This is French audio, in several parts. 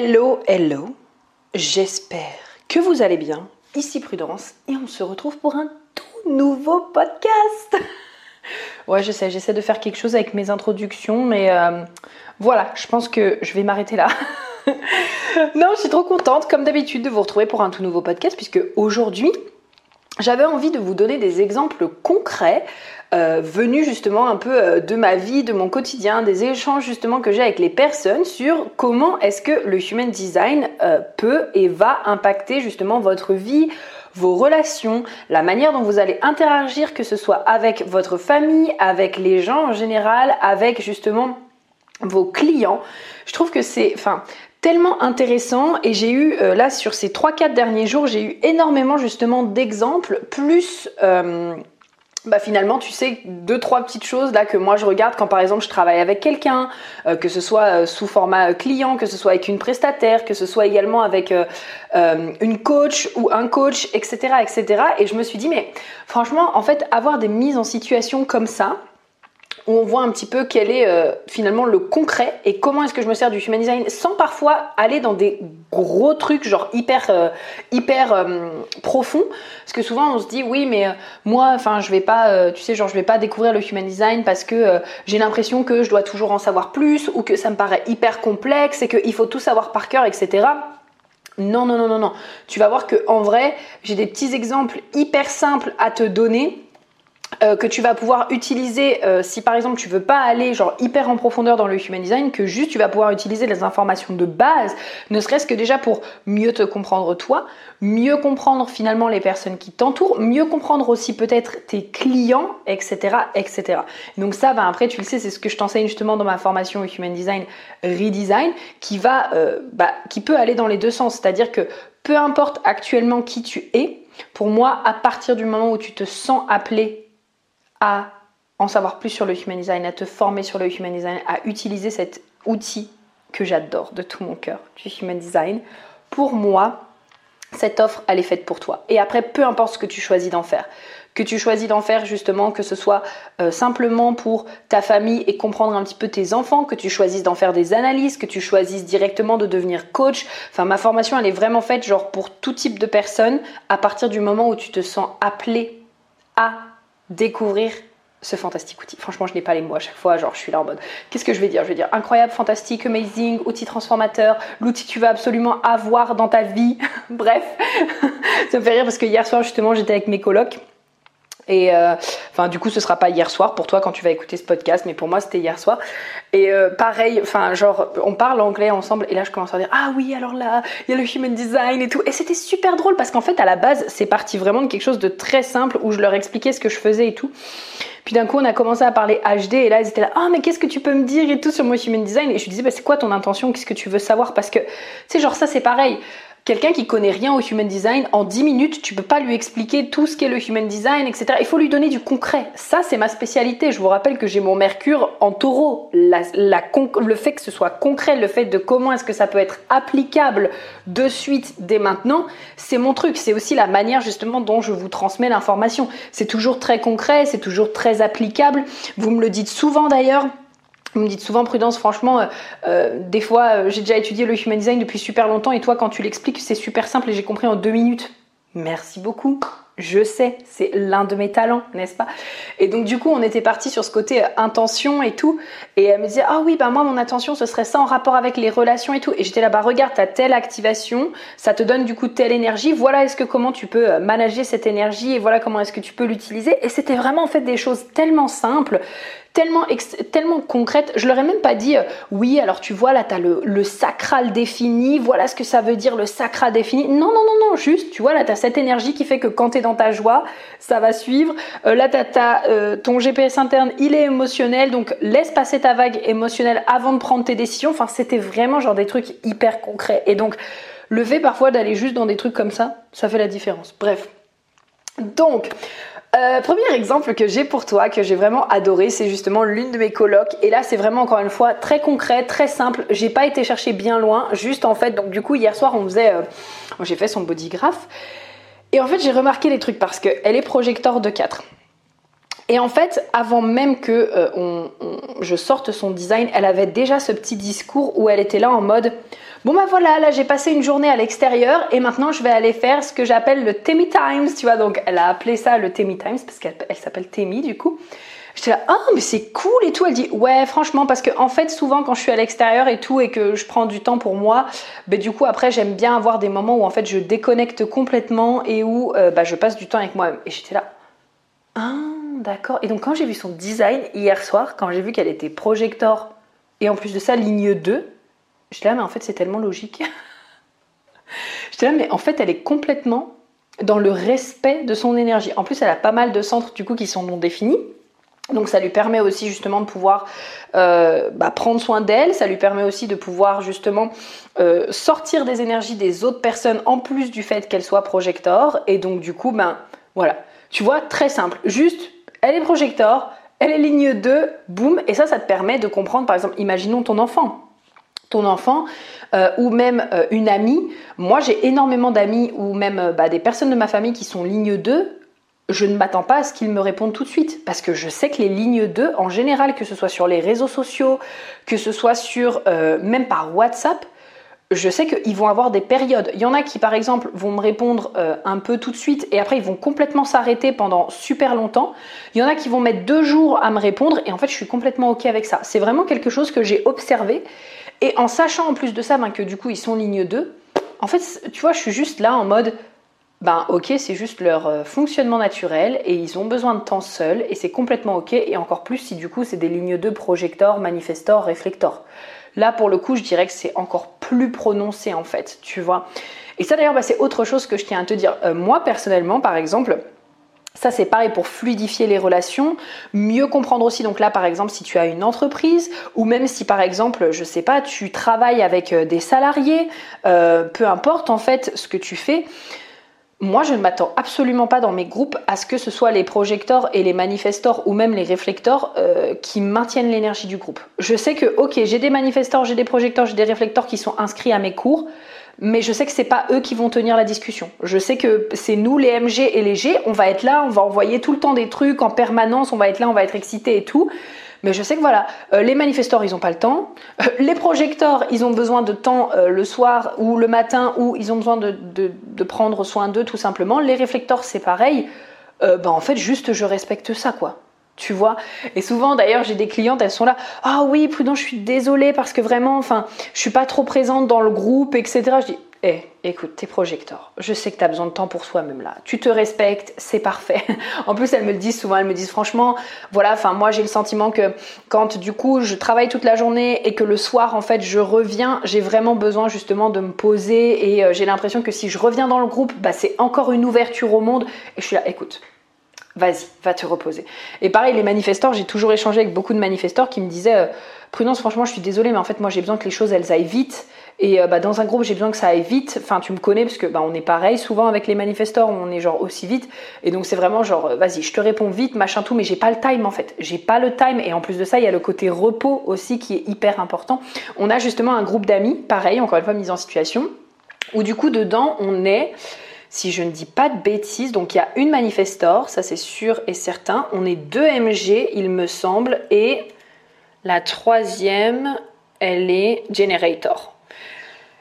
Hello, hello. J'espère que vous allez bien. Ici Prudence et on se retrouve pour un tout nouveau podcast. Ouais, je sais, j'essaie de faire quelque chose avec mes introductions, mais euh, voilà, je pense que je vais m'arrêter là. non, je suis trop contente, comme d'habitude, de vous retrouver pour un tout nouveau podcast, puisque aujourd'hui, j'avais envie de vous donner des exemples concrets euh, venus justement un peu euh, de ma vie, de mon quotidien, des échanges justement que j'ai avec les personnes sur comment est-ce que le human design euh, peut et va impacter justement votre vie, vos relations, la manière dont vous allez interagir, que ce soit avec votre famille, avec les gens en général, avec justement vos clients. Je trouve que c'est, tellement intéressant. Et j'ai eu euh, là sur ces 3-4 derniers jours j'ai eu énormément justement d'exemples. Plus euh, bah finalement tu sais deux trois petites choses là que moi je regarde quand par exemple je travaille avec quelqu'un euh, que ce soit sous format client que ce soit avec une prestataire que ce soit également avec une coach ou un coach etc etc et je me suis dit mais franchement en fait avoir des mises en situation comme ça où on voit un petit peu quel est euh, finalement le concret et comment est-ce que je me sers du human design sans parfois aller dans des gros trucs genre hyper euh, hyper euh, profonds parce que souvent on se dit oui mais moi enfin je vais pas je vais pas découvrir le human design parce que j'ai l'impression que je dois toujours en savoir plus ou que ça me paraît hyper complexe et qu'il faut tout savoir par cœur etc non, non, non, non, non. Tu vas voir que en vrai, j'ai des petits exemples hyper simples à te donner euh, que tu vas pouvoir utiliser euh, si par exemple tu veux pas aller genre hyper en profondeur dans le human design, que juste tu vas pouvoir utiliser les informations de base, ne serait-ce que déjà pour mieux te comprendre toi, mieux comprendre finalement les personnes qui t'entourent, mieux comprendre aussi peut-être tes clients, etc., etc. Donc ça, va après tu le sais, c'est ce que je t'enseigne justement dans ma formation Human Design Redesign, qui va, euh, bah, qui peut aller dans les deux sens, c'est-à-dire que peu importe actuellement qui tu es, pour moi, à partir du moment où tu te sens appelé à en savoir plus sur le human design, à te former sur le human design, à utiliser cet outil que j'adore de tout mon cœur, du human design. Pour moi, cette offre, elle est faite pour toi. Et après, peu importe ce que tu choisis d'en faire, que tu choisis d'en faire justement, que ce soit euh, simplement pour ta famille et comprendre un petit peu tes enfants, que tu choisisses d'en faire des analyses, que tu choisisses directement de devenir coach. Enfin, ma formation, elle est vraiment faite genre pour tout type de personnes à partir du moment où tu te sens appelé à découvrir ce fantastique outil. Franchement, je n'ai pas les mots à chaque fois, genre je suis là en mode qu'est-ce que je vais dire? Je vais dire incroyable, fantastique, amazing, outil transformateur, l'outil que tu vas absolument avoir dans ta vie. Bref, ça me fait rire parce que hier soir justement, j'étais avec mes colocs et euh, du coup, ce sera pas hier soir pour toi quand tu vas écouter ce podcast, mais pour moi, c'était hier soir. Et euh, pareil, enfin, genre, on parle anglais ensemble, et là, je commence à dire ah oui, alors là, il y a le human design et tout. Et c'était super drôle parce qu'en fait, à la base, c'est parti vraiment de quelque chose de très simple où je leur expliquais ce que je faisais et tout. Puis d'un coup, on a commencé à parler HD et là, ils étaient là, ah, mais qu'est-ce que tu peux me dire et tout sur mon human design? Et je lui disais, bah, c'est quoi ton intention? Qu'est-ce que tu veux savoir? Parce que, tu sais, genre, ça, c'est pareil. Quelqu'un qui connaît rien au human design, en 10 minutes, tu peux pas lui expliquer tout ce qu'est le human design, etc. Il faut lui donner du concret. Ça, c'est ma spécialité. Je vous rappelle que j'ai mon Mercure en taureau. le fait que ce soit concret, le fait de comment est-ce que ça peut être applicable de suite dès maintenant, c'est mon truc. C'est aussi la manière justement dont je vous transmets l'information. C'est toujours très concret, c'est toujours très applicable. Vous me le dites souvent d'ailleurs. Vous me dites souvent prudence, franchement, euh, euh, des fois euh, j'ai déjà étudié le human design depuis super longtemps et toi quand tu l'expliques c'est super simple et j'ai compris en deux minutes. Merci beaucoup. Je sais, c'est l'un de mes talents, n'est-ce pas? Et donc du coup, on était parti sur ce côté intention et tout. Et elle me disait, ah oui, bah moi, mon intention, ce serait ça en rapport avec les relations et tout. Et j'étais là, bas regarde, t'as telle activation, ça te donne du coup telle énergie. Voilà, est-ce que comment tu peux manager cette énergie et voilà comment est-ce que tu peux l'utiliser. Et c'était vraiment en fait des choses tellement simples tellement, tellement concrète. Je leur ai même pas dit, euh, oui, alors tu vois, là, tu as le, le, sacral défini, voilà ce que ça veut dire le sacral défini. Non, non, non, non, juste, tu vois, là, tu as cette énergie qui fait que quand tu dans ta joie, ça va suivre. Euh, là, t'as, euh, ton GPS interne, il est émotionnel, donc laisse passer ta vague émotionnelle avant de prendre tes décisions. Enfin, c'était vraiment genre des trucs hyper concrets. Et donc, le fait parfois d'aller juste dans des trucs comme ça, ça fait la différence. Bref. Donc, euh, premier exemple que j'ai pour toi, que j'ai vraiment adoré, c'est justement l'une de mes colocs. Et là, c'est vraiment encore une fois très concret, très simple. J'ai pas été chercher bien loin, juste en fait. Donc du coup, hier soir, on faisait, euh, j'ai fait son bodygraph. Et en fait, j'ai remarqué les trucs parce qu'elle est projecteur de 4. Et en fait, avant même que euh, je sorte son design, elle avait déjà ce petit discours où elle était là en mode Bon bah voilà, là j'ai passé une journée à l'extérieur et maintenant je vais aller faire ce que j'appelle le Temi Times, tu vois. Donc elle a appelé ça le Temi Times parce qu'elle s'appelle Temi du coup. J'étais là, oh mais c'est cool et tout. Elle dit, ouais, franchement, parce que en fait, souvent quand je suis à l'extérieur et tout et que je prends du temps pour moi, ben, du coup, après, j'aime bien avoir des moments où en fait je déconnecte complètement et où euh, bah, je passe du temps avec moi-même. Et j'étais là, ah, d'accord. Et donc, quand j'ai vu son design hier soir, quand j'ai vu qu'elle était projector et en plus de ça, ligne 2, J'étais là, mais en fait, c'est tellement logique. J'étais là, mais en fait, elle est complètement dans le respect de son énergie. En plus, elle a pas mal de centres du coup qui sont non définis. Donc ça lui permet aussi justement de pouvoir euh, bah, prendre soin d'elle, ça lui permet aussi de pouvoir justement euh, sortir des énergies des autres personnes en plus du fait qu'elle soit projecteur. Et donc du coup, ben voilà, tu vois, très simple, juste, elle est projecteur, elle est ligne 2, boum, et ça, ça te permet de comprendre, par exemple, imaginons ton enfant ton enfant euh, ou même euh, une amie. Moi, j'ai énormément d'amis ou même euh, bah, des personnes de ma famille qui sont ligne 2. Je ne m'attends pas à ce qu'ils me répondent tout de suite parce que je sais que les lignes 2, en général, que ce soit sur les réseaux sociaux, que ce soit sur même par WhatsApp, je sais qu'ils vont avoir des périodes. Il y en a qui, par exemple, vont me répondre un peu tout de suite et après ils vont complètement s'arrêter pendant super longtemps. Il y en a qui vont mettre deux jours à me répondre et en fait je suis complètement ok avec ça. C'est vraiment quelque chose que j'ai observé et en sachant en plus de ça ben, que du coup ils sont ligne 2, en fait, tu vois, je suis juste là en mode, ben ok, c'est juste leur euh, fonctionnement naturel et ils ont besoin de temps seuls et c'est complètement ok. Et encore plus si du coup c'est des lignes 2 projector, manifestor, réflector. Là pour le coup, je dirais que c'est encore plus prononcé en fait, tu vois. Et ça d'ailleurs, ben, c'est autre chose que je tiens à te dire. Euh, moi personnellement, par exemple, ça, c'est pareil pour fluidifier les relations, mieux comprendre aussi. Donc là, par exemple, si tu as une entreprise ou même si, par exemple, je sais pas, tu travailles avec euh, des salariés, euh, peu importe en fait ce que tu fais. Moi, je ne m'attends absolument pas dans mes groupes à ce que ce soit les projecteurs et les manifestors ou même les réflecteurs euh, qui maintiennent l'énergie du groupe. Je sais que, ok, j'ai des manifestors, j'ai des projecteurs, j'ai des réflecteurs qui sont inscrits à mes cours mais je sais que c'est pas eux qui vont tenir la discussion. Je sais que c'est nous les MG et les G, on va être là, on va envoyer tout le temps des trucs en permanence, on va être là, on va être excité et tout. Mais je sais que voilà, euh, les manifestors, ils n'ont pas le temps. Euh, les projecteurs, ils ont besoin de temps euh, le soir ou le matin, ou ils ont besoin de, de prendre soin d'eux tout simplement. Les réflecteurs, c'est pareil. bah en fait, juste je respecte ça, quoi tu vois. Et souvent, d'ailleurs, j'ai des clientes, elles sont là, ah oui, prudent, je suis désolée parce que vraiment, enfin, je suis pas trop présente dans le groupe, etc. Je dis, eh, écoute, t'es projecteur. Je sais que t'as besoin de temps pour soi-même là. Tu te respectes, c'est parfait. en plus, elles me le disent souvent, elles me disent franchement, voilà, enfin, moi j'ai le sentiment que quand du coup je travaille toute la journée et que le soir, en fait, je reviens, j'ai vraiment besoin justement de me poser et euh, j'ai l'impression que si je reviens dans le groupe, bah, c'est encore une ouverture au monde. Et je suis là, écoute, vas-y, va te reposer. Et pareil, les manifestants, j'ai toujours échangé avec beaucoup de manifestants qui me disaient, euh, Prudence, franchement, je suis désolée, mais en fait, moi, j'ai besoin que les choses, elles aillent vite. Et euh, bah, dans un groupe, j'ai besoin que ça aille vite. Enfin, tu me connais, parce que bah, on est pareil souvent avec les manifestants, on est genre aussi vite. Et donc, c'est vraiment genre, euh, vas-y, je te réponds vite, machin tout, mais j'ai pas le time en fait. J'ai pas le time. Et en plus de ça, il y a le côté repos aussi qui est hyper important. On a justement un groupe d'amis, pareil, encore une fois, mise en situation, où du coup, dedans, on est si je ne dis pas de bêtises. Donc il y a une manifestor, ça c'est sûr et certain. On est deux MG, il me semble, et la troisième, elle est generator.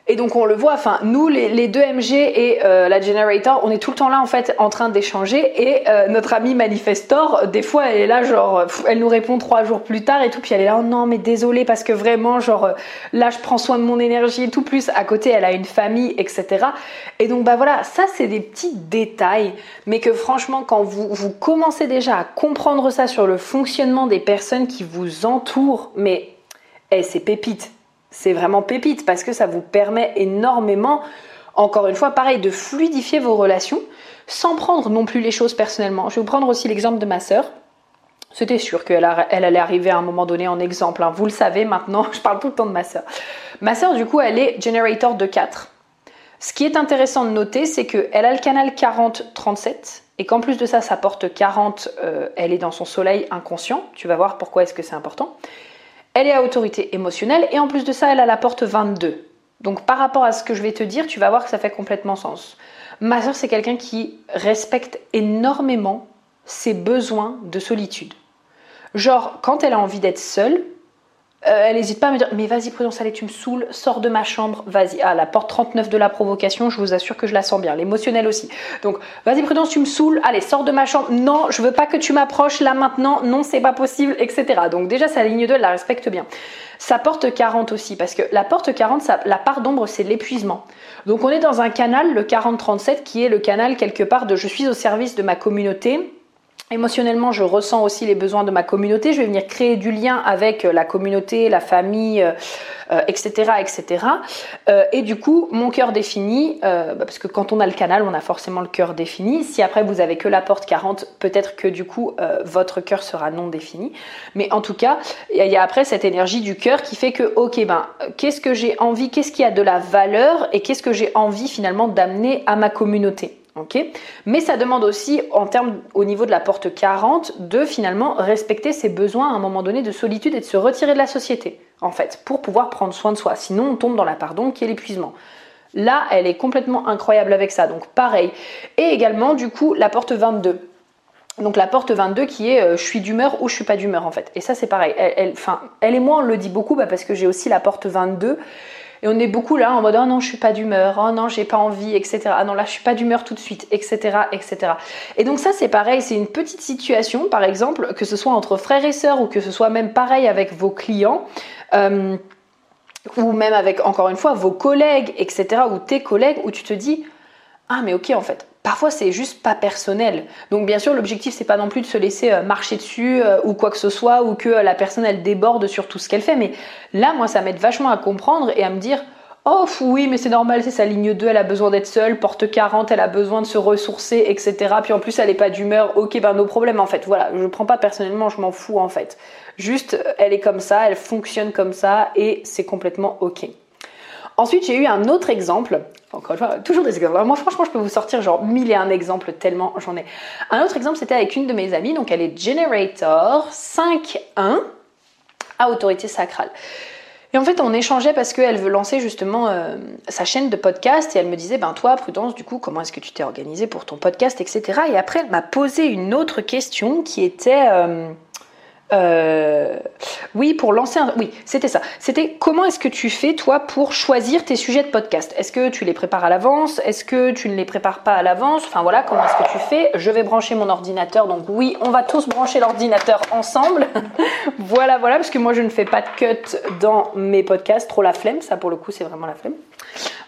Et donc on le voit, enfin nous les, deux MG et euh, la Generator, on est tout le temps là en fait en train d'échanger et euh, notre amie Manifestor, des fois elle est là genre, elle nous répond trois jours plus tard et tout, puis elle est là oh non mais désolé parce que vraiment genre euh, là je prends soin de mon énergie et tout, plus à côté elle a une famille etc. Et donc bah voilà, ça c'est des petits détails, mais que franchement quand vous, vous commencez déjà à comprendre ça sur le fonctionnement des personnes qui vous entourent, mais eh, c'est pépite c'est vraiment pépite parce que ça vous permet énormément encore une fois, pareil, de fluidifier vos relations sans prendre non plus les choses personnellement. Je vais vous prendre aussi l'exemple de ma sœur. C'était sûr qu'elle elle allait arriver à un moment donné en exemple. Hein. Vous le savez maintenant, je parle tout le temps de ma sœur. Ma sœur, du coup, elle est generator de 4. Ce qui est intéressant de noter, c'est qu'elle a le canal 40-37 et qu'en plus de ça, sa porte 40, euh, elle est dans son soleil inconscient. Tu vas voir pourquoi est-ce que c'est important. Elle est à autorité émotionnelle et en plus de ça, elle a la porte 22. Donc par rapport à ce que je vais te dire, tu vas voir que ça fait complètement sens. Ma soeur, c'est quelqu'un qui respecte énormément ses besoins de solitude. Genre, quand elle a envie d'être seule, euh, elle n'hésite pas à me dire Mais vas-y, Prudence, allez, tu me saoules, sors de ma chambre, vas-y. Ah, la porte 39 de la provocation, je vous assure que je la sens bien, l'émotionnel aussi. Donc, vas-y, Prudence, tu me saoules, allez, sors de ma chambre. Non, je veux pas que tu m'approches là maintenant, non, c'est pas possible, etc. Donc, déjà, sa ligne 2, elle la respecte bien. Sa porte 40 aussi, parce que la porte 40, la part d'ombre, c'est l'épuisement. Donc, on est dans un canal, le 40-37, qui est le canal quelque part de je suis au service de ma communauté Émotionnellement, je ressens aussi les besoins de ma communauté. Je vais venir créer du lien avec euh, la communauté, la famille, etc., euh, etc. Euh, et du coup, mon cœur défini, bah, parce que quand on a le canal, on a forcément le cœur défini. Si après vous avez que la porte 40, peut-être que du coup votre cœur sera non défini. Mais en tout cas, il y a après cette énergie du cœur qui fait que, ok, ben, qu'est-ce que j'ai envie, qu'est-ce qui a de la valeur et qu'est-ce que j'ai envie finalement d'amener à ma communauté? Mais ça demande aussi, en termes au niveau de la porte 40, de finalement respecter ses besoins à un moment donné de solitude et de se retirer de la société, en fait, pour pouvoir prendre soin de soi. Sinon, on tombe dans la pardon qui est l'épuisement. Là, elle est complètement incroyable avec ça, donc pareil. Et également, du coup, la porte 22. Donc la porte 22 qui est euh, je suis d'humeur ou je suis pas d'humeur en fait. Et ça c'est pareil. Elle, et moi on le dit beaucoup bah, parce que j'ai aussi la porte 22 et on est beaucoup là en mode oh non, je suis pas d'humeur, oh non, j'ai pas envie, etc. Ah non, là, je suis pas d'humeur tout de suite, etc., etc. Et donc ça, c'est pareil, c'est une petite situation, par exemple, que ce soit entre frères et sœurs ou que ce soit même pareil avec vos clients. Euh, ou même avec, encore une fois, vos collègues, etc., ou tes collègues, où tu te dis, ah mais ok en fait, Parfois, c'est juste pas personnel. Donc, bien sûr, l'objectif, c'est pas non plus de se laisser euh, marcher dessus euh, ou quoi que ce soit, ou que euh, la personne, elle déborde sur tout ce qu'elle fait. Mais là, moi, ça m'aide vachement à comprendre et à me dire, oh oui, mais c'est normal, c'est sa ligne 2, elle a besoin d'être seule, porte 40, elle a besoin de se ressourcer, etc. Puis en plus, elle est pas d'humeur, ok, ben nos problèmes, en fait. Voilà, je prends pas personnellement, je m'en fous, en fait. Juste, elle est comme ça, elle fonctionne comme ça, et c'est complètement ok. Ensuite, j'ai eu un autre exemple. Encore une fois, toujours des exemples. Moi, franchement, je peux vous sortir genre mille et un exemples tellement j'en ai. Un autre exemple, c'était avec une de mes amies. Donc, elle est Generator 5.1 à autorité sacrale. Et en fait, on échangeait parce qu'elle veut lancer justement euh, sa chaîne de podcast et elle me disait, ben toi, Prudence, du coup, comment est-ce que tu t'es organisée pour ton podcast, etc. Et après, elle m'a posé une autre question qui était... Euh, euh, oui, pour lancer un... Oui, c'était ça. C'était comment est-ce que tu fais, toi, pour choisir tes sujets de podcast? Est-ce que tu les prépares à l'avance? Est-ce que tu ne les prépares pas à l'avance? Enfin voilà, comment est-ce que tu fais? Je vais brancher mon ordinateur. Donc oui, on va tous brancher l'ordinateur ensemble. voilà, voilà, parce que moi, je ne fais pas de cut dans mes podcasts. Trop la flemme, ça pour le coup, c'est vraiment la flemme.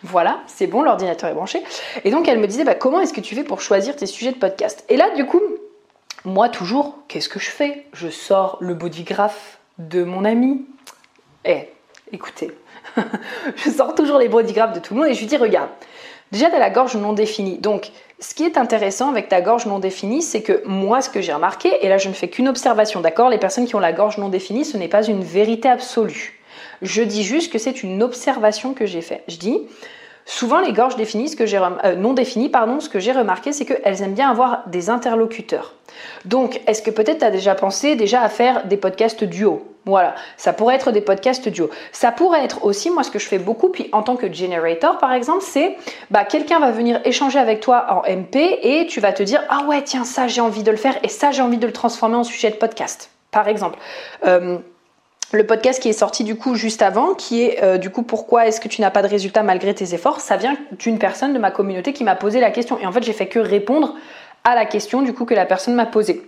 Voilà, c'est bon, l'ordinateur est branché. Et donc, elle me disait, bah, comment est-ce que tu fais pour choisir tes sujets de podcast? Et là, du coup, moi, toujours, qu'est-ce que je fais? Je sors le bodygraph de mon ami. Eh, écoutez, je sors toujours les bodygraphes de tout le monde et je lui dis, regarde, déjà, tu la gorge non définie. Donc, ce qui est intéressant avec ta gorge non définie, c'est que moi, ce que j'ai remarqué, et là, je ne fais qu'une observation, d'accord? Les personnes qui ont la gorge non définie, ce n'est pas une vérité absolue. Je dis juste que c'est une observation que j'ai faite. Je dis, Souvent, les gorges définies, que euh, non définies, pardon, ce que j'ai remarqué, c'est qu'elles aiment bien avoir des interlocuteurs. Donc, est-ce que peut-être tu as déjà pensé déjà à faire des podcasts duo? Voilà, ça pourrait être des podcasts duo. Ça pourrait être aussi, moi, ce que je fais beaucoup, puis en tant que generator, par exemple, c'est bah, quelqu'un va venir échanger avec toi en MP et tu vas te dire ah ouais, tiens, ça j'ai envie de le faire et ça j'ai envie de le transformer en sujet de podcast, par exemple. Euh, le podcast qui est sorti du coup juste avant, qui est euh, du coup pourquoi est-ce que tu n'as pas de résultat malgré tes efforts, ça vient d'une personne de ma communauté qui m'a posé la question. Et en fait, j'ai fait que répondre à la question du coup que la personne m'a posée.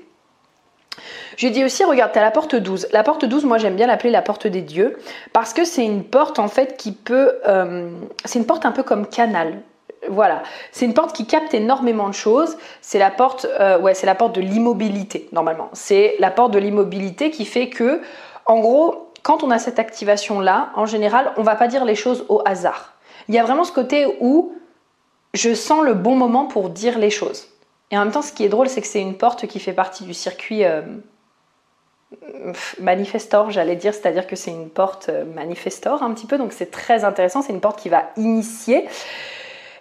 J'ai dit aussi, regarde, tu as la porte 12. La porte 12, moi j'aime bien l'appeler la porte des dieux, parce que c'est une porte en fait qui peut... Euh, c'est une porte un peu comme canal. Voilà, c'est une porte qui capte énormément de choses. C'est la porte, euh, ouais, c'est la porte de l'immobilité normalement. C'est la porte de l'immobilité qui fait que en gros, quand on a cette activation-là, en général, on va pas dire les choses au hasard. Il y a vraiment ce côté où je sens le bon moment pour dire les choses. Et en même temps, ce qui est drôle, c'est que c'est une porte qui fait partie du circuit euh, manifestor, j'allais dire, c'est-à-dire que c'est une porte euh, manifestor un petit peu, donc c'est très intéressant, c'est une porte qui va initier.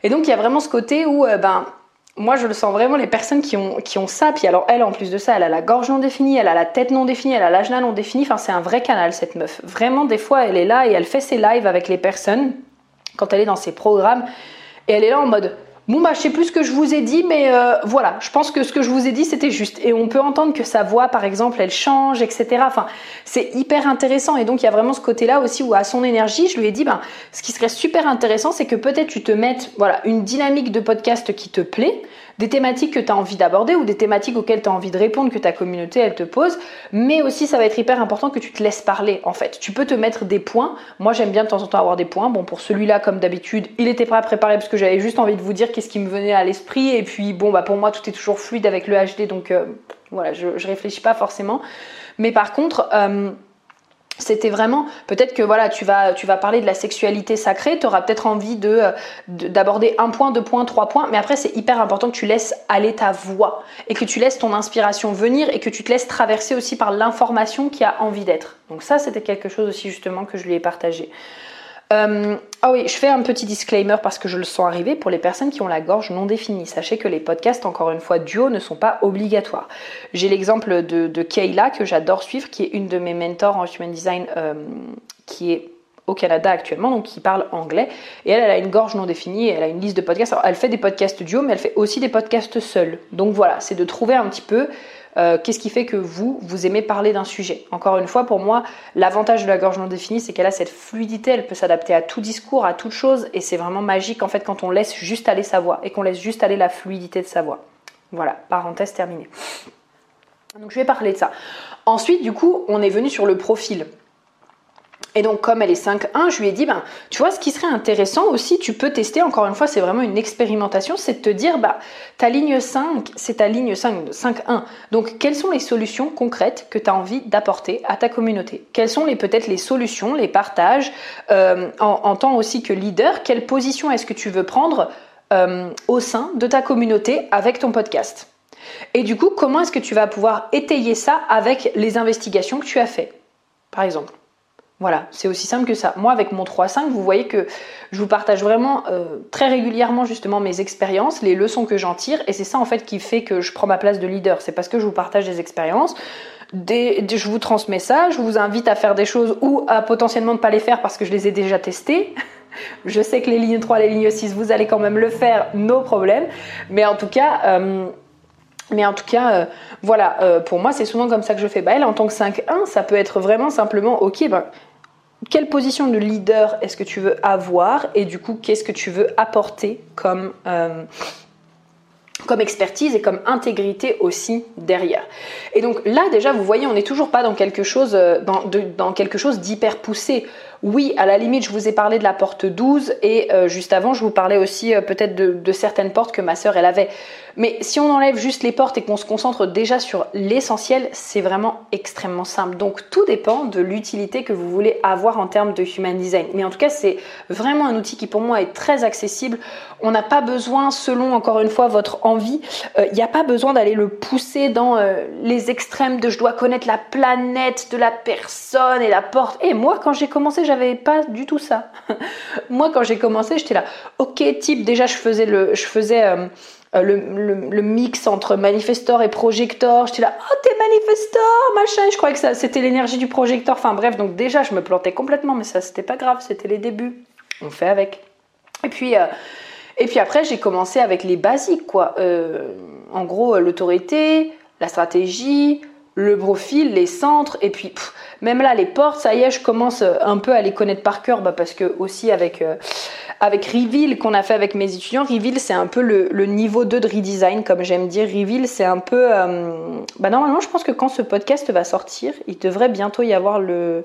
Et donc il y a vraiment ce côté où, euh, ben, moi je le sens vraiment, les personnes qui ont, ça, puis alors elle en plus de ça, elle a la gorge non définie, elle a la tête non définie, elle a l'ajna non défini, enfin c'est un vrai canal cette meuf. Vraiment, des fois elle est là et elle fait ses lives avec les personnes quand elle est dans ses programmes, et elle est là en mode Bon bah je sais plus ce que je vous ai dit, mais euh, voilà, je pense que ce que je vous ai dit c'était juste. Et on peut entendre que sa voix, par exemple, elle change, etc. Enfin, c'est hyper intéressant. Et donc il y a vraiment ce côté-là aussi où à son énergie, je lui ai dit, ben, ce qui serait super intéressant, c'est que peut-être tu te mettes, voilà, une dynamique de podcast qui te plaît, des thématiques que tu as envie d'aborder ou des thématiques auxquelles tu as envie de répondre, que ta communauté elle te pose, mais aussi ça va être hyper important que tu te laisses parler en fait. Tu peux te mettre des points. Moi j'aime bien de temps en temps avoir des points. Bon pour celui-là comme d'habitude, il était pas préparé parce que j'avais juste envie de vous dire qu'est-ce qui me venait à l'esprit et puis bon bah pour moi tout est toujours fluide avec le HD donc euh, voilà je, je réfléchis pas forcément. Mais par contre euh, c'était vraiment peut-être que voilà tu vas parler de la sexualité sacrée tu auras peut-être envie de d'aborder un point deux points trois points mais après c'est hyper important que tu laisses aller ta voix et que tu laisses ton inspiration venir et que tu te laisses traverser aussi par l'information qui a envie d'être. Donc ça c'était quelque chose aussi justement que je lui ai partagé euh, ah oui, je fais un petit disclaimer parce que je le sens arriver pour les personnes qui ont la gorge non définie. Sachez que les podcasts, encore une fois, duo ne sont pas obligatoires. J'ai l'exemple de, Kayla que j'adore suivre, qui est une de mes mentors en human design, euh, qui est au Canada actuellement, donc qui parle anglais. Et elle, elle a une gorge non définie, elle a une liste de podcasts. Alors, elle fait des podcasts duo, mais elle fait aussi des podcasts seuls. Donc voilà, c'est de trouver un petit peu euh, qu'est-ce qui fait que vous, vous aimez parler d'un sujet Encore une fois, pour moi, l'avantage de la gorge non définie, c'est qu'elle a cette fluidité, elle peut s'adapter à tout discours, à toute chose, et c'est vraiment magique en fait quand on laisse juste aller sa voix et qu'on laisse juste aller la fluidité de sa voix. Voilà, parenthèse terminée. Donc je vais parler de ça. Ensuite, du coup, on est venu sur le profil. Et donc, comme elle est 5.1, je lui ai dit, ben, tu vois, ce qui serait intéressant aussi, tu peux tester, encore une fois, c'est vraiment une expérimentation, c'est de te dire, bah, ta ligne 5, c'est ta ligne 5, 5.1. Donc, quelles sont les solutions concrètes que tu as envie d'apporter à ta communauté? Quelles sont les peut-être les solutions, les partages, euh, en, tant aussi que leader, quelle position est-ce que tu veux prendre euh, au sein de ta communauté avec ton podcast? Et du coup, comment est-ce que tu vas pouvoir étayer ça avec les investigations que tu as fait, par exemple? Voilà, c'est aussi simple que ça. Moi, avec mon 3-5, vous voyez que je vous partage vraiment euh, très régulièrement justement mes expériences, les leçons que j'en tire, et c'est ça en fait qui fait que je prends ma place de leader. C'est parce que je vous partage des expériences, je vous transmets ça, je vous invite à faire des choses ou à potentiellement ne pas les faire parce que je les ai déjà testées. je sais que les lignes 3, les lignes 6, vous allez quand même le faire, nos problèmes. Mais en tout cas, euh, mais en tout cas, euh, voilà, pour moi, c'est souvent comme ça que je fais. Bah, elle, en tant que 5-1, ça peut être vraiment simplement, ok, ben, quelle position de leader est-ce que tu veux avoir et du coup qu'est-ce que tu veux apporter comme, euh, expertise et comme intégrité aussi derrière. Et donc là déjà vous voyez on n'est toujours pas dans quelque chose euh, dans, dans quelque chose d'hyper poussé. Oui, à la limite, je vous ai parlé de la porte 12 et euh, juste avant, je vous parlais aussi peut-être de, certaines portes que ma sœur elle avait. Mais si on enlève juste les portes et qu'on se concentre déjà sur l'essentiel, c'est vraiment extrêmement simple. Donc tout dépend de l'utilité que vous voulez avoir en termes de human design. Mais en tout cas, c'est vraiment un outil qui pour moi est très accessible. On n'a pas besoin, selon encore une fois votre envie, il euh, n'y a pas besoin d'aller le pousser dans euh, les extrêmes de je dois connaître la planète de la personne et la porte. Et moi, quand j'ai commencé, j'avais pas du tout ça. moi, quand j'ai commencé, j'étais là, ok, type, déjà je faisais le, je faisais euh, euh, le, mix entre manifestor et projector. J'étais là, oh t'es manifestor, machin. je croyais que c'était l'énergie du projecteur. Enfin bref, donc déjà je me plantais complètement, mais ça c'était pas grave, c'était les débuts. On fait avec. Et puis, euh, et puis après j'ai commencé avec les basiques quoi. En gros l'autorité, la stratégie, le profil, les centres, et puis même là les portes, ça y est, je commence un peu à les connaître par cœur, bah, parce que aussi avec Reveal qu'on a fait avec mes étudiants, Reveal c'est un peu le, niveau 2 de redesign, comme j'aime dire. Reveal c'est un peu. Euh, bah normalement, je pense que quand ce podcast va sortir, il devrait bientôt y avoir le,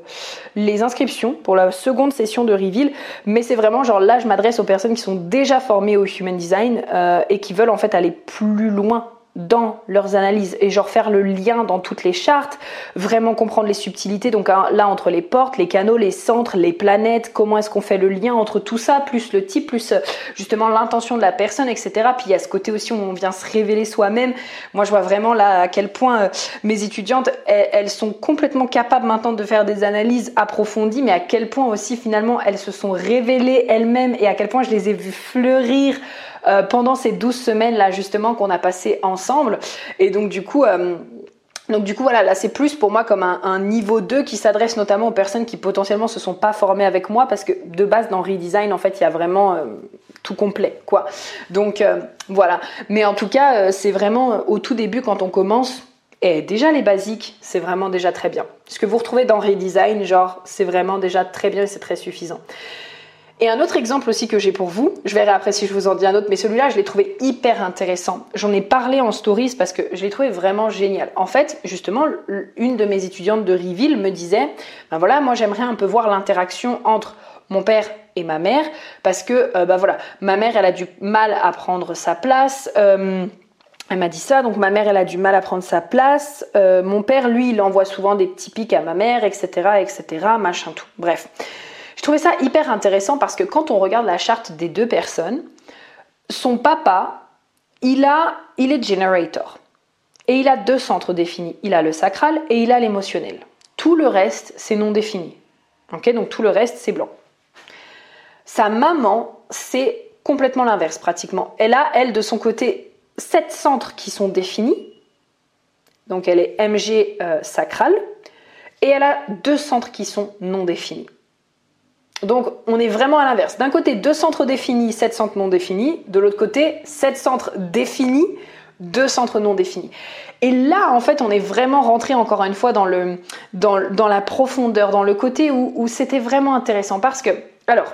les inscriptions pour la seconde session de Reveal. Mais c'est vraiment genre là, je m'adresse aux personnes qui sont déjà formées au Human Design euh, et qui veulent en fait aller plus loin dans leurs analyses et genre faire le lien dans toutes les chartes, vraiment comprendre les subtilités, donc hein, là entre les portes, les canaux, les centres, les planètes, comment est-ce qu'on fait le lien entre tout ça, plus le type, plus euh, justement l'intention de la personne, etc. Puis il y a ce côté aussi où on vient se révéler soi-même. Moi je vois vraiment là à quel point euh, mes étudiantes, elles, sont complètement capables maintenant de faire des analyses approfondies, mais à quel point aussi finalement elles se sont révélées elles-mêmes et à quel point je les ai vues fleurir euh, pendant ces 12 semaines là justement qu'on a passé ensemble. Et donc du coup... Euh, donc du coup voilà, là c'est plus pour moi comme un, niveau 2 qui s'adresse notamment aux personnes qui potentiellement se sont pas formées avec moi parce que de base dans Redesign en fait il y a vraiment euh, tout complet quoi. Donc voilà. Mais en tout cas c'est vraiment au tout début quand on commence et déjà les basiques c'est vraiment déjà très bien. Ce que vous retrouvez dans Redesign genre c'est vraiment déjà très bien et c'est très suffisant. Et un autre exemple aussi que j'ai pour vous, je verrai après si je vous en dis un autre, mais celui-là, je l'ai trouvé hyper intéressant. J'en ai parlé en stories parce que je l'ai trouvé vraiment génial. En fait, justement, une de mes étudiantes de Riville me disait, ben voilà, moi j'aimerais un peu voir l'interaction entre mon père et ma mère parce que, euh, ben voilà, ma mère, elle a du mal à prendre sa place. Euh, elle m'a dit ça, donc ma mère, elle a du mal à prendre sa place. Euh, mon père, lui, il envoie souvent des petits pics à ma mère, etc., etc., machin tout. Bref. Trouvais ça hyper intéressant parce que quand on regarde la charte des deux personnes, son papa, il, a, il est generator. Et il a deux centres définis. Il a le sacral et il a l'émotionnel. Tout le reste, c'est non défini. Ok, donc tout le reste, c'est blanc. Sa maman, c'est complètement l'inverse pratiquement. Elle a, elle, de son côté, sept centres qui sont définis. Donc elle est MG euh, sacral. Et elle a deux centres qui sont non définis. Donc on est vraiment à l'inverse. D'un côté, deux centres définis, sept centres non définis. De l'autre côté, sept centres définis, deux centres non définis. Et là, en fait, on est vraiment rentré encore une fois dans, le, dans, dans la profondeur, dans le côté où, où c'était vraiment intéressant. Parce que, alors,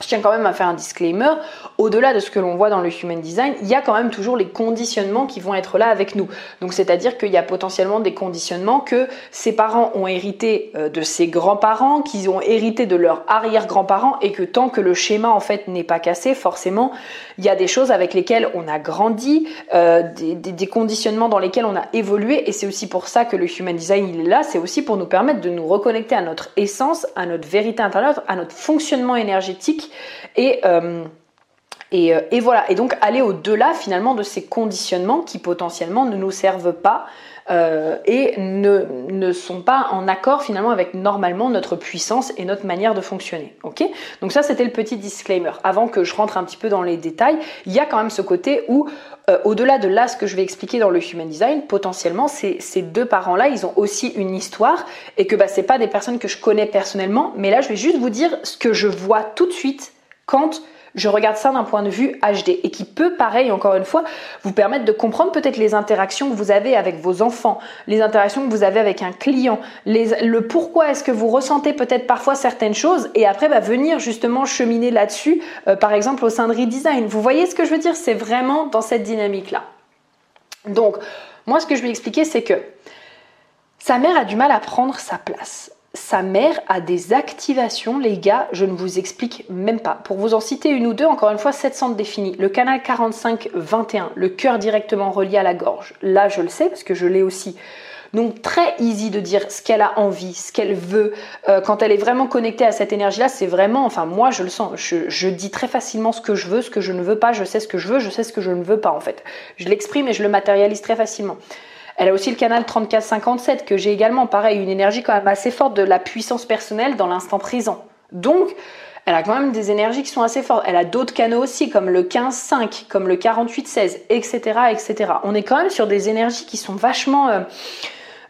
je tiens quand même à faire un disclaimer. Au-delà de ce que l'on voit dans le human design, il y a quand même toujours les conditionnements qui vont être là avec nous. Donc c'est-à-dire qu'il y a potentiellement des conditionnements que ses parents ont hérité euh, de ses grands-parents, qu'ils ont hérité de leurs arrière-grands-parents et que tant que le schéma en fait n'est pas cassé, forcément, il y a des choses avec lesquelles on a grandi, euh, des, des, conditionnements dans lesquels on a évolué et c'est aussi pour ça que le human design il est là, c'est aussi pour nous permettre de nous reconnecter à notre essence, à notre vérité intérieure, à notre fonctionnement énergétique et, euh, euh, et, voilà, et donc aller au-delà finalement de ces conditionnements qui potentiellement ne nous servent pas euh, et ne, ne, sont pas en accord finalement avec normalement notre puissance et notre manière de fonctionner. Ok? Donc ça c'était le petit disclaimer. Avant que je rentre un petit peu dans les détails, il y a quand même ce côté où au-delà de là ce que je vais expliquer dans le human design, potentiellement ces, ces deux parents-là, ils ont aussi une histoire et que bah, c'est pas des personnes que je connais personnellement, mais là je vais juste vous dire ce que je vois tout de suite quand je regarde ça d'un point de vue HD et qui peut, pareil, encore une fois, vous permettre de comprendre peut-être les interactions que vous avez avec vos enfants, les interactions que vous avez avec un client, le pourquoi est-ce que vous ressentez peut-être parfois certaines choses et après bah, venir justement cheminer là-dessus, euh, par exemple au sein de Redesign. Vous voyez ce que je veux dire? C'est vraiment dans cette dynamique-là. Donc, moi, ce que je vais expliquer, c'est que sa mère a du mal à prendre sa place sa mère a des activations, les gars, je ne vous explique même pas. Pour vous en citer une ou deux, encore une fois, 700 définis. Le canal 45-21, le cœur directement relié à la gorge. Là, je le sais parce que je l'ai aussi. Donc très easy de dire ce qu'elle a envie, ce qu'elle veut. Euh, quand elle est vraiment connectée à cette énergie-là, c'est vraiment, enfin moi je le sens, je, je, dis très facilement ce que je veux, ce que je ne veux pas, je sais ce que je veux, je sais ce que je ne veux pas en fait. Je l'exprime et je le matérialise très facilement. Elle a aussi le canal 3457 que j'ai également, pareil, une énergie quand même assez forte de la puissance personnelle dans l'instant présent. Donc, elle a quand même des énergies qui sont assez fortes. Elle a d'autres canaux aussi, comme le 15-5, comme le 48-16, etc., etc. On est quand même sur des énergies qui sont vachement, euh,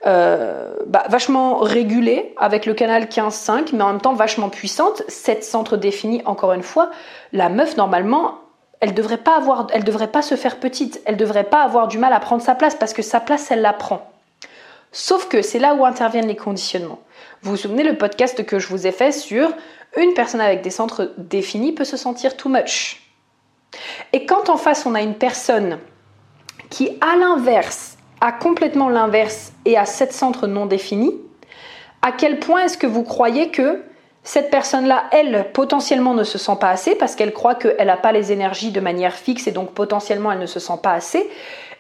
euh, bah, vachement régulées avec le canal 15-5, mais en même temps vachement puissantes. Sept centres définis, encore une fois. La meuf, normalement, elle devrait pas avoir, elle devrait pas se faire petite, elle devrait pas avoir du mal à prendre sa place parce que sa place, elle la prend. Sauf que c'est là où interviennent les conditionnements. Vous vous souvenez le podcast que je vous ai fait sur une personne avec des centres définis peut se sentir too much. Et quand en face on a une personne qui, à l'inverse, a complètement l'inverse et a sept centres non définis, à quel point est-ce que vous croyez que cette personne-là, elle, potentiellement ne se sent pas assez parce qu'elle croit qu'elle n'a pas les énergies de manière fixe et donc potentiellement elle ne se sent pas assez.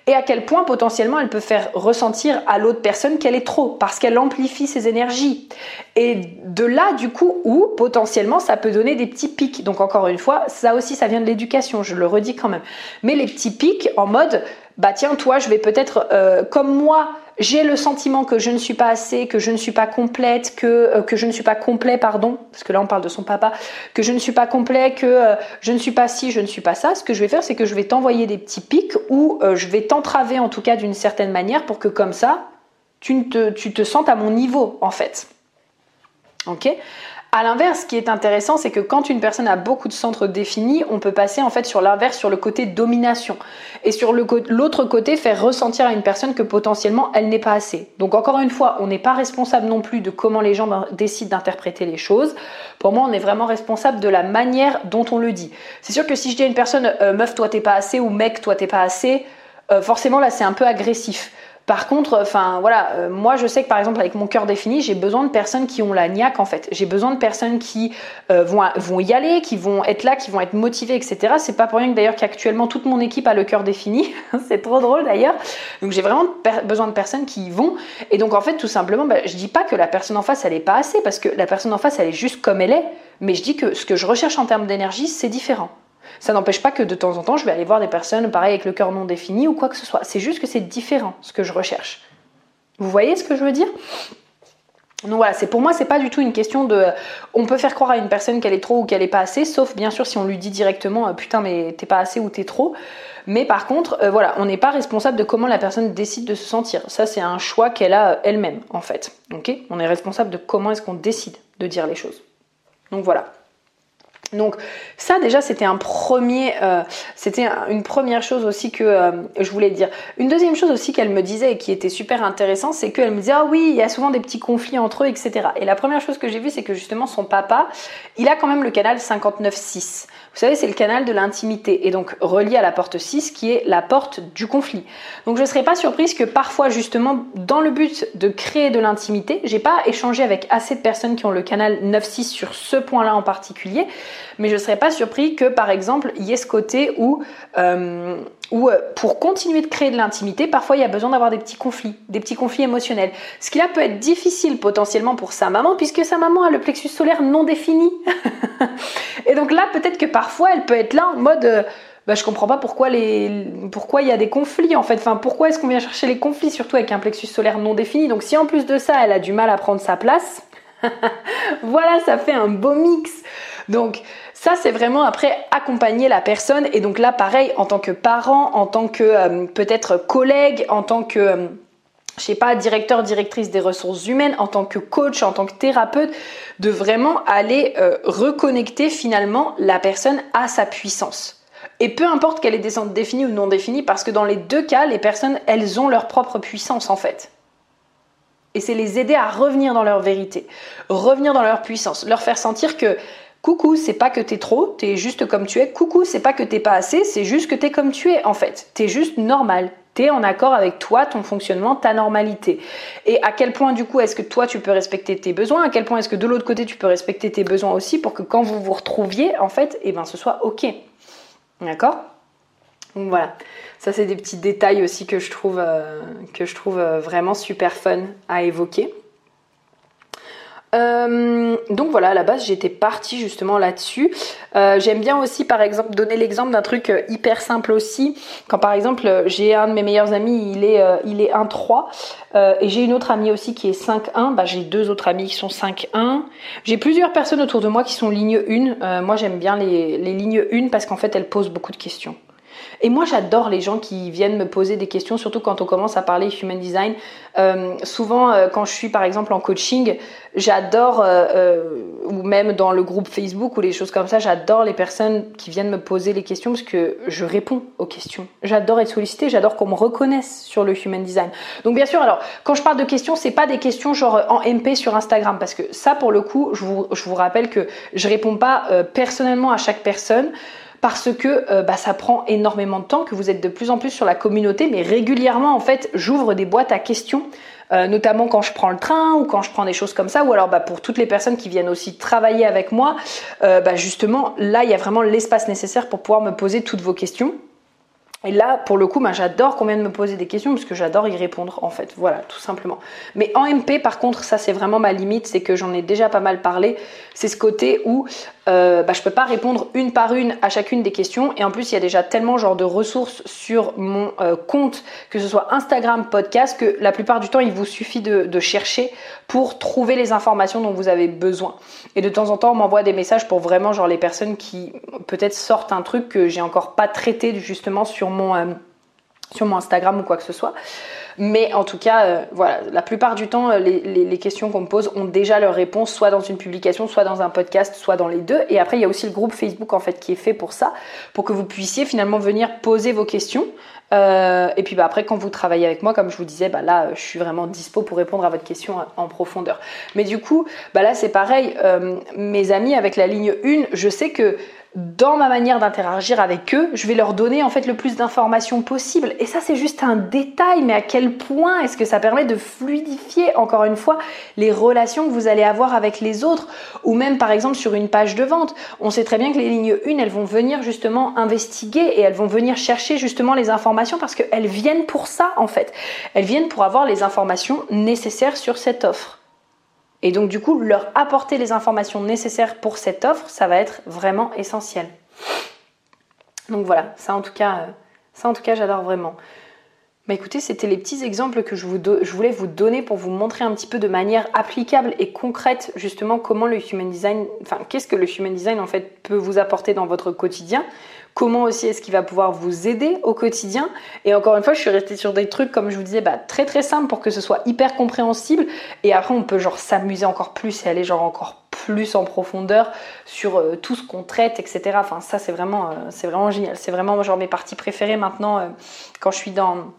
et à quel point potentiellement elle peut faire ressentir à l'autre personne qu'elle est trop parce qu'elle amplifie ses énergies. Et de là, du coup, où potentiellement ça peut donner des petits pics. Donc encore une fois, ça aussi, ça vient de l'éducation, je le redis quand même. Mais les petits pics en mode, bah tiens, toi, je vais peut-être, euh, comme moi, j'ai le sentiment que je ne suis pas assez, que je ne suis pas complète, que, euh, que je ne suis pas complet, pardon, parce que là on parle de son papa, que je ne suis pas complet, que euh, je ne suis pas ci, je ne suis pas ça, ce que je vais faire, c'est que je vais t'envoyer des petits pics ou euh, je vais t'entraver en tout cas d'une certaine manière pour que comme ça, tu te, tu te sentes à mon niveau en fait. Ok? À l'inverse, ce qui est intéressant, c'est que quand une personne a beaucoup de centres définis, on peut passer en fait sur l'inverse, sur le côté domination. Et sur l'autre côté, faire ressentir à une personne que potentiellement elle n'est pas assez. Donc encore une fois, on n'est pas responsable non plus de comment les gens décident d'interpréter les choses. Pour moi, on est vraiment responsable de la manière dont on le dit. C'est sûr que si je dis à une personne, euh, meuf, toi t'es pas assez, ou mec, toi t'es pas assez, euh, forcément là c'est un peu agressif. Par contre, voilà, euh, moi je sais que par exemple avec mon cœur défini, j'ai besoin de personnes qui ont la niaque en fait. J'ai besoin de personnes qui euh, vont, vont y aller, qui vont être là, qui vont être motivées, etc. C'est pas pour rien que d'ailleurs qu'actuellement toute mon équipe a le cœur défini. c'est trop drôle d'ailleurs. Donc j'ai vraiment besoin de personnes qui y vont. Et donc en fait tout simplement, bah, je dis pas que la personne en face elle est pas assez parce que la personne en face elle est juste comme elle est. Mais je dis que ce que je recherche en termes d'énergie c'est différent. Ça n'empêche pas que de temps en temps, je vais aller voir des personnes, pareil, avec le cœur non défini ou quoi que ce soit. C'est juste que c'est différent ce que je recherche. Vous voyez ce que je veux dire? Donc voilà, pour moi c'est pas du tout une question de on peut faire croire à une personne qu'elle est trop ou qu'elle est pas assez, sauf bien sûr si on lui dit directement euh, putain mais t'es pas assez ou t'es trop. Mais par contre, euh, voilà, on n'est pas responsable de comment la personne décide de se sentir. Ça c'est un choix qu'elle a euh, elle-même en fait. Ok? On est responsable de comment est-ce qu'on décide de dire les choses. Donc voilà. Donc ça déjà c'était un premier, euh, c'était une première chose aussi que euh, je voulais dire. Une deuxième chose aussi qu'elle me disait et qui était super intéressant, c'est qu'elle me disait ah oui il y a souvent des petits conflits entre eux etc. Et la première chose que j'ai vue c'est que justement son papa, il a quand même le canal 59.6. Vous savez, c'est le canal de l'intimité et donc relié à la porte 6 qui est la porte du conflit. Donc je ne serais pas surprise que parfois justement dans le but de créer de l'intimité, j'ai pas échangé avec assez de personnes qui ont le canal 9-6 sur ce point-là en particulier, mais je ne serais pas surpris que par exemple il y ait ce côté où euh, où euh, pour continuer de créer de l'intimité, parfois il y a besoin d'avoir des petits conflits, des petits conflits émotionnels. Ce qui là peut être difficile potentiellement pour sa maman, puisque sa maman a le plexus solaire non défini. et donc là, peut-être que parfois elle peut être là en mode euh, bah, je comprends pas pourquoi les pourquoi il y a des conflits en fait. Enfin, pourquoi est-ce qu'on vient chercher les conflits, surtout avec un plexus solaire non défini? Donc si en plus de ça, elle a du mal à prendre sa place, voilà, ça fait un beau mix. Donc ça, c'est vraiment après accompagner la personne. Et donc là, pareil, en tant que parent, en tant que euh, peut-être collègue, en tant que... Euh, je sais pas, directeur, directrice des ressources humaines, en tant que coach, en tant que thérapeute, de vraiment aller euh, reconnecter finalement la personne à sa puissance. Et peu importe qu'elle centres définis ou non définis, parce que dans les deux cas, les personnes, elles ont leur propre puissance en fait. Et c'est les aider à revenir dans leur vérité, revenir dans leur puissance, leur faire sentir que Coucou, c'est pas que t'es trop, t'es juste comme tu es. Coucou, c'est pas que t'es pas assez, c'est juste que t'es comme tu es en fait. T'es juste normal. T'es en accord avec toi, ton fonctionnement, ta normalité. Et à quel point du coup est-ce que toi tu peux respecter tes besoins? À quel point est-ce que de l'autre côté tu peux respecter tes besoins aussi pour que quand vous vous retrouviez en fait, eh ben ce soit ok? D'accord? Donc voilà, ça c'est des petits détails aussi que je trouve, euh, que je trouve euh, vraiment super fun à évoquer. Euh, donc voilà, à la base j'étais partie justement là-dessus. Euh, j'aime bien aussi par exemple donner l'exemple d'un truc euh, hyper simple aussi. Quand par exemple j'ai un de mes meilleurs amis, il est, est 1-3 et j'ai une autre amie aussi qui est 5-1, bah, j'ai deux autres amis qui sont 5-1. J'ai plusieurs personnes autour de moi qui sont ligne 1. moi j'aime bien les, les lignes 1 parce qu'en fait elles posent beaucoup de questions. Et moi, j'adore les gens qui viennent me poser des questions, surtout quand on commence à parler human design. Euh, souvent, euh, quand je suis par exemple en coaching, j'adore, euh, ou même dans le groupe Facebook ou les choses comme ça, j'adore les personnes qui viennent me poser les questions parce que je réponds aux questions. J'adore être sollicitée, j'adore qu'on me reconnaisse sur le human design. Donc bien sûr, alors quand je parle de questions, c'est pas des questions genre en MP sur Instagram parce que ça, pour le coup, je vous, je vous rappelle que je réponds pas personnellement à chaque personne parce que euh, bah, ça prend énormément de temps, que vous êtes de plus en plus sur la communauté, mais régulièrement en fait j'ouvre des boîtes à questions. Euh, notamment quand je prends le train ou quand je prends des choses comme ça, ou alors bah, pour toutes les personnes qui viennent aussi travailler avec moi, euh, bah, justement là il y a vraiment l'espace nécessaire pour pouvoir me poser toutes vos questions. Et là, pour le coup, ben, j'adore qu'on vienne me poser des questions parce que j'adore y répondre en fait. Voilà, tout simplement. Mais en MP, par contre, ça c'est vraiment ma limite, c'est que j'en ai déjà pas mal parlé. C'est ce côté où euh, bah, je peux pas répondre une par une à chacune des questions. Et en plus, il y a déjà tellement genre de ressources sur mon euh, compte, que ce soit Instagram, podcast, que la plupart du temps, il vous suffit de, chercher pour trouver les informations dont vous avez besoin. Et de temps en temps, on m'envoie des messages pour vraiment genre les personnes qui peut-être sortent un truc que j'ai encore pas traité justement sur mon, euh, sur mon Instagram ou quoi que ce soit. Mais en tout cas, euh, voilà, la plupart du temps, euh, les, questions qu'on me pose ont déjà leur réponse, soit dans une publication, soit dans un podcast, soit dans les deux. Et après, il y a aussi le groupe Facebook en fait qui est fait pour ça, pour que vous puissiez finalement venir poser vos questions. et puis bah, après, quand vous travaillez avec moi, comme je vous disais, bah, là, je suis vraiment dispo pour répondre à votre question en profondeur. Mais du coup, bah, là, c'est pareil. mes amis avec la ligne 1, je sais que dans ma manière d'interagir avec eux, je vais leur donner en fait le plus d'informations possible. Et ça, c'est juste un détail, mais à quel point est-ce que ça permet de fluidifier, encore une fois, les relations que vous allez avoir avec les autres, ou même par exemple sur une page de vente. On sait très bien que les lignes 1, elles vont venir justement investiguer et elles vont venir chercher justement les informations parce qu'elles viennent pour ça en fait. Elles viennent pour avoir les informations nécessaires sur cette offre. Et donc du coup, leur apporter les informations nécessaires pour cette offre, ça va être vraiment essentiel. Donc voilà, ça en tout cas, euh, ça en tout cas, j'adore vraiment. Bah écoutez, c'était les petits exemples que je, voulais vous donner pour vous montrer un petit peu de manière applicable et concrète justement comment le human design, enfin qu'est-ce que le human design en fait peut vous apporter dans votre quotidien comment aussi est-ce qu'il va pouvoir vous aider au quotidien. Et encore une fois, je suis restée sur des trucs, comme je vous disais, bah, très très simples pour que ce soit hyper compréhensible. Et après, on peut genre s'amuser encore plus et aller genre encore plus en profondeur sur euh, tout ce qu'on traite, etc. Enfin, ça, c'est vraiment, euh, c'est vraiment génial. C'est vraiment genre mes parties préférées maintenant euh, quand je suis dans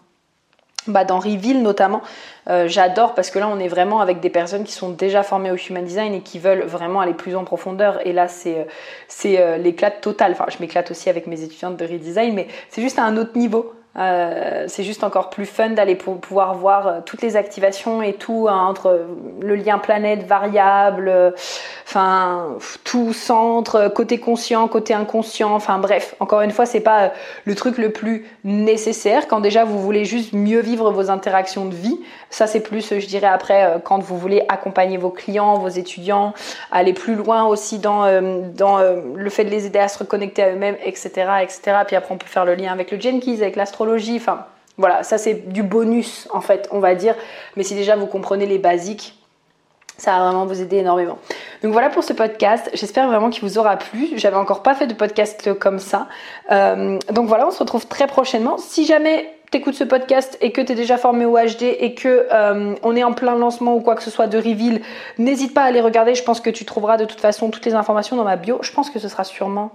bah, dans Reveal notamment, euh, j'adore parce que là on est vraiment avec des personnes qui sont déjà formées au Human Design et qui veulent vraiment aller plus en profondeur. Et là c'est euh, c'est euh, l'éclat total. Enfin je m'éclate aussi avec mes étudiantes de Redesign, mais c'est juste à un autre niveau. Euh, c'est juste encore plus fun d'aller pouvoir voir euh, toutes les activations et tout hein, entre le lien planète, variable, enfin tout centre, côté conscient, côté inconscient, enfin bref, encore une fois, c'est pas euh, le truc le plus nécessaire quand déjà vous voulez juste mieux vivre vos interactions de vie. Ça c'est plus, je dirais après, quand vous voulez accompagner vos clients, vos étudiants, aller plus loin aussi dans, dans le fait de les aider à se reconnecter à eux-mêmes, etc., etc. Puis après on peut faire le lien avec le Jenkins, avec l'astro Enfin, voilà, ça c'est du bonus en fait, on va dire. Mais si déjà vous comprenez les basiques, ça va vraiment vous aider énormément. Donc voilà pour ce podcast. J'espère vraiment qu'il vous aura plu. J'avais encore pas fait de podcast comme ça. Euh, donc voilà, on se retrouve très prochainement. Si jamais t'écoutes ce podcast et que tu es déjà formé au HD et que euh, on est en plein lancement ou quoi que ce soit de reveal, n'hésite pas à aller regarder. Je pense que tu trouveras de toute façon toutes les informations dans ma bio. Je pense que ce sera sûrement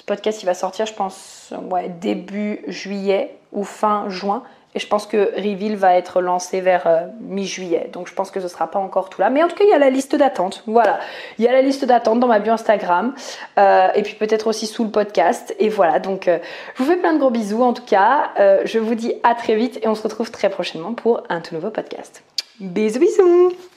ce podcast, il va sortir, je pense, début juillet ou fin juin. Et je pense que Reveal va être lancé vers euh, mi-juillet. Donc je pense que ce ne sera pas encore tout là. Mais en tout cas, il y a la liste d'attente. Voilà. Il y a la liste d'attente dans ma bio Instagram. Euh, et puis peut-être aussi sous le podcast. Et voilà. Donc euh, je vous fais plein de gros bisous en tout cas. je vous dis à très vite et on se retrouve très prochainement pour un tout nouveau podcast. Bisous bisous